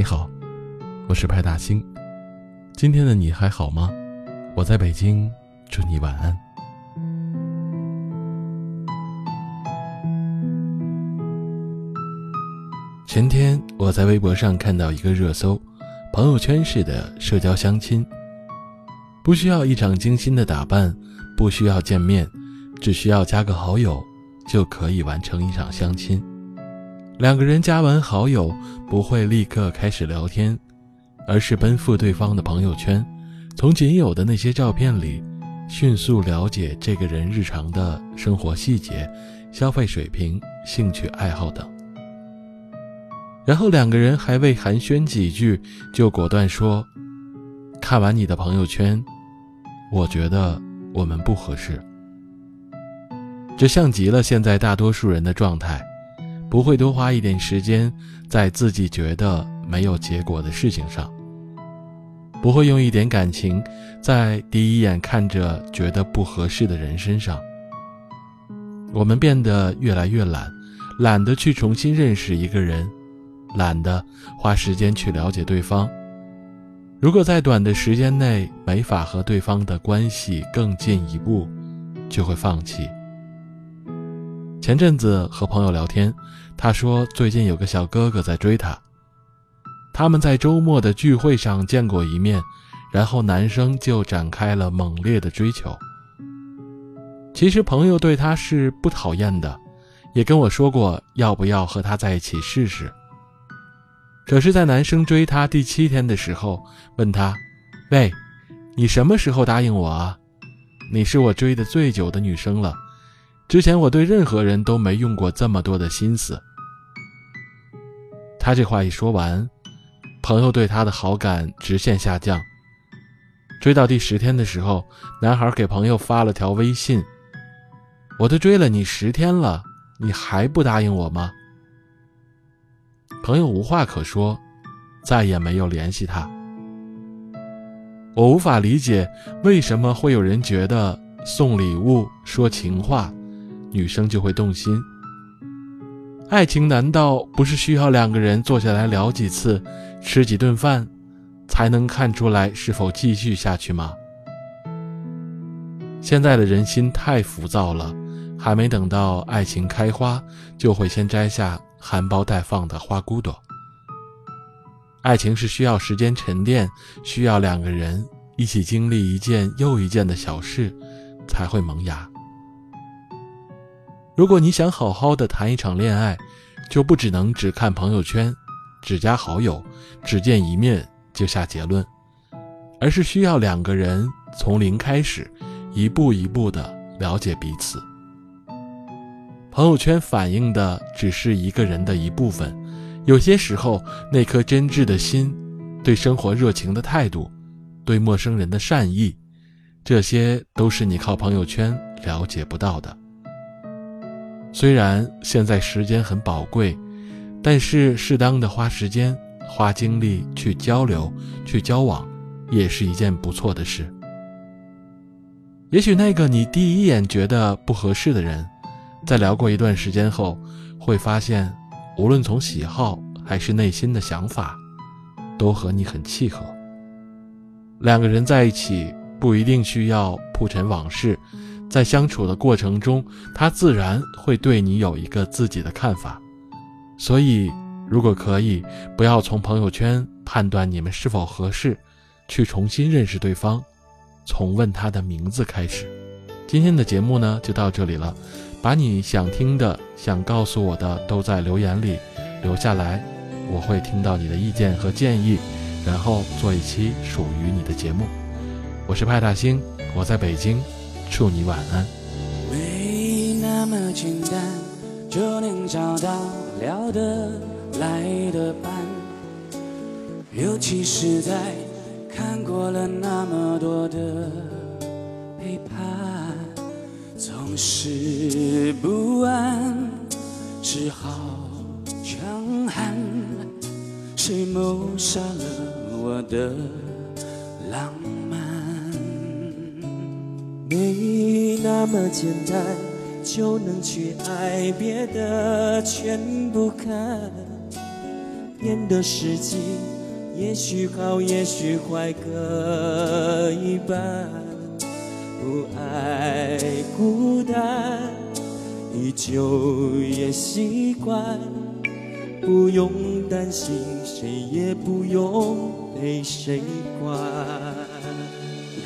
你好，我是派大星。今天的你还好吗？我在北京，祝你晚安。前天我在微博上看到一个热搜，朋友圈式的社交相亲，不需要一场精心的打扮，不需要见面，只需要加个好友，就可以完成一场相亲。两个人加完好友，不会立刻开始聊天，而是奔赴对方的朋友圈，从仅有的那些照片里，迅速了解这个人日常的生活细节、消费水平、兴趣爱好等。然后两个人还未寒暄几句，就果断说：“看完你的朋友圈，我觉得我们不合适。”这像极了现在大多数人的状态。不会多花一点时间在自己觉得没有结果的事情上，不会用一点感情在第一眼看着觉得不合适的人身上。我们变得越来越懒，懒得去重新认识一个人，懒得花时间去了解对方。如果在短的时间内没法和对方的关系更进一步，就会放弃。前阵子和朋友聊天，他说最近有个小哥哥在追他。他们在周末的聚会上见过一面，然后男生就展开了猛烈的追求。其实朋友对他是不讨厌的，也跟我说过要不要和他在一起试试。可是，在男生追他第七天的时候，问他：“喂，你什么时候答应我啊？你是我追的最久的女生了。”之前我对任何人都没用过这么多的心思。他这话一说完，朋友对他的好感直线下降。追到第十天的时候，男孩给朋友发了条微信：“我都追了你十天了，你还不答应我吗？”朋友无话可说，再也没有联系他。我无法理解为什么会有人觉得送礼物、说情话。女生就会动心。爱情难道不是需要两个人坐下来聊几次、吃几顿饭，才能看出来是否继续下去吗？现在的人心太浮躁了，还没等到爱情开花，就会先摘下含苞待放的花骨朵。爱情是需要时间沉淀，需要两个人一起经历一件又一件的小事，才会萌芽。如果你想好好的谈一场恋爱，就不只能只看朋友圈，只加好友，只见一面就下结论，而是需要两个人从零开始，一步一步的了解彼此。朋友圈反映的只是一个人的一部分，有些时候那颗真挚的心，对生活热情的态度，对陌生人的善意，这些都是你靠朋友圈了解不到的。虽然现在时间很宝贵，但是适当的花时间、花精力去交流、去交往，也是一件不错的事。也许那个你第一眼觉得不合适的人，在聊过一段时间后，会发现，无论从喜好还是内心的想法，都和你很契合。两个人在一起，不一定需要铺陈往事。在相处的过程中，他自然会对你有一个自己的看法。所以，如果可以，不要从朋友圈判断你们是否合适，去重新认识对方，从问他的名字开始。今天的节目呢，就到这里了。把你想听的、想告诉我的，都在留言里留下来，我会听到你的意见和建议，然后做一期属于你的节目。我是派大星，我在北京。祝你晚安没那么简单就能找到聊得来的伴尤其是在看过了那么多的背叛总是不安只好强悍谁谋杀了我的浪没那么简单就能去爱，别的全不看，变得实际也许好，也许坏各一半，不爱孤单，依旧也习惯，不用担心，谁也不用被谁管。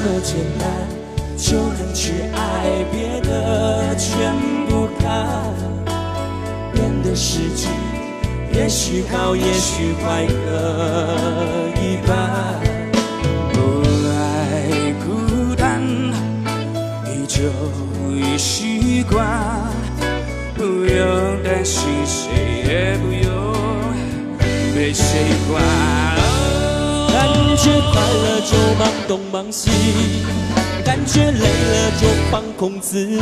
么简单就能去爱，别的全不看。变的时机，也许好，也许坏各一半。不爱孤单，你就已习惯，不用担心，谁也不用被谁管。感觉快乐就忙东忙西，感觉累了就放空自己。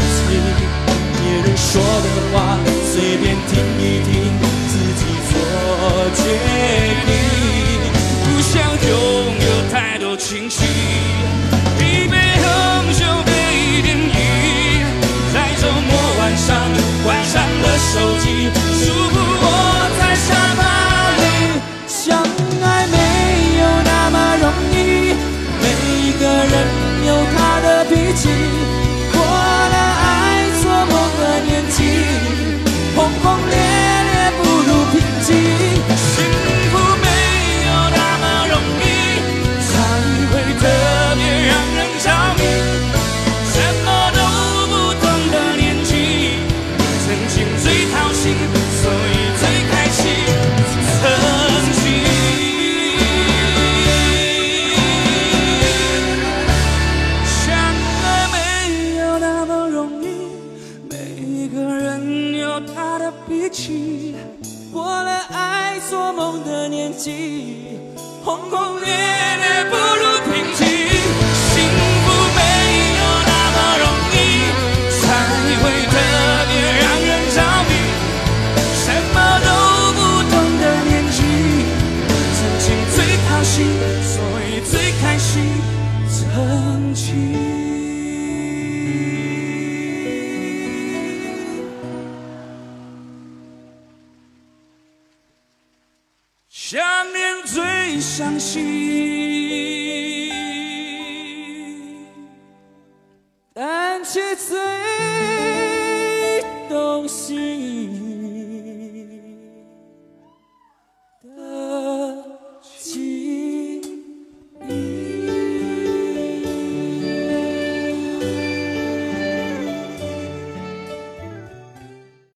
心。